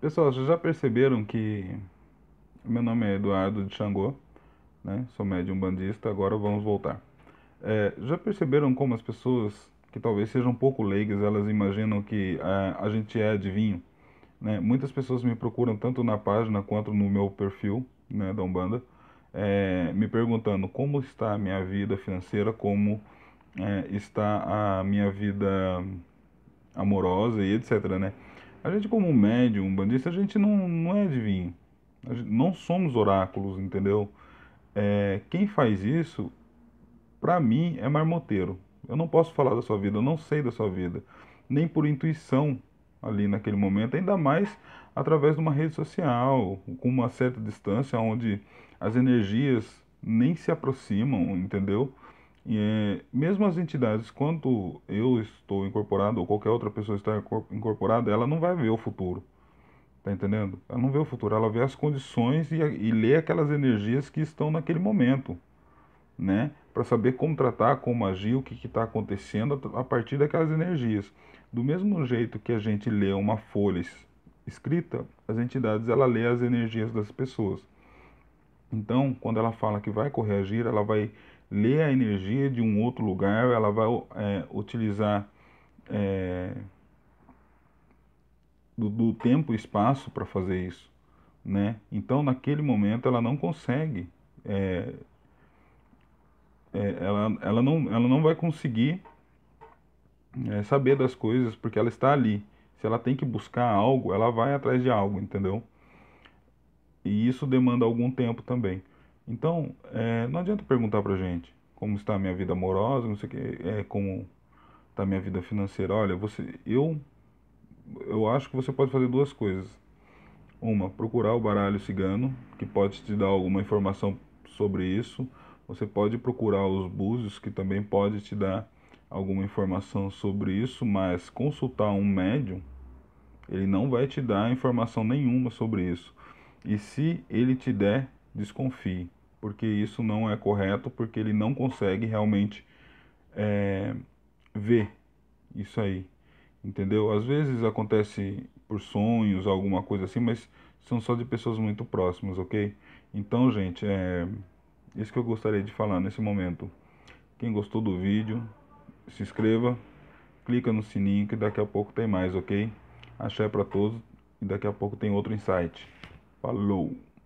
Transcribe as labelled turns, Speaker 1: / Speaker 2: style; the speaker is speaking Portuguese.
Speaker 1: Pessoal, vocês já perceberam que meu nome é Eduardo de Xangô, né? Sou médium bandista, agora vamos voltar. É, já perceberam como as pessoas que talvez sejam um pouco leigas, elas imaginam que a, a gente é adivinho? Né? Muitas pessoas me procuram tanto na página quanto no meu perfil né, da Umbanda, é, me perguntando como está a minha vida financeira, como é, está a minha vida amorosa e etc, né? A gente como médium, um bandista, a gente não, não é adivinho. não somos oráculos, entendeu? É, quem faz isso, para mim, é marmoteiro. Eu não posso falar da sua vida, eu não sei da sua vida. Nem por intuição ali naquele momento, ainda mais através de uma rede social, com uma certa distância, onde as energias nem se aproximam, entendeu? É, mesmo as entidades, quando eu estou incorporado ou qualquer outra pessoa está incorporada, ela não vai ver o futuro. Tá entendendo? Ela não vê o futuro, ela vê as condições e, e lê aquelas energias que estão naquele momento, né? Para saber como tratar, como agir, o que está acontecendo a partir daquelas energias. Do mesmo jeito que a gente lê uma folha escrita, as entidades ela lê as energias das pessoas. Então, quando ela fala que vai corrigir, ela vai ler a energia de um outro lugar, ela vai é, utilizar é, do, do, tempo e espaço para fazer isso, né? Então, naquele momento, ela não consegue, é, é, ela, ela, não, ela não vai conseguir é, saber das coisas porque ela está ali. Se ela tem que buscar algo, ela vai atrás de algo, entendeu? E isso demanda algum tempo também. Então, é, não adianta perguntar pra gente como está a minha vida amorosa, não sei o que, é, como está a minha vida financeira. Olha, você, eu, eu acho que você pode fazer duas coisas. Uma, procurar o baralho cigano, que pode te dar alguma informação sobre isso. Você pode procurar os búzios, que também pode te dar alguma informação sobre isso, mas consultar um médium, ele não vai te dar informação nenhuma sobre isso. E se ele te der, desconfie porque isso não é correto, porque ele não consegue realmente é, ver isso aí, entendeu? Às vezes acontece por sonhos, alguma coisa assim, mas são só de pessoas muito próximas, ok? Então, gente, é isso que eu gostaria de falar nesse momento. Quem gostou do vídeo, se inscreva, clica no sininho que daqui a pouco tem mais, ok? Axé para todos e daqui a pouco tem outro insight. Falou!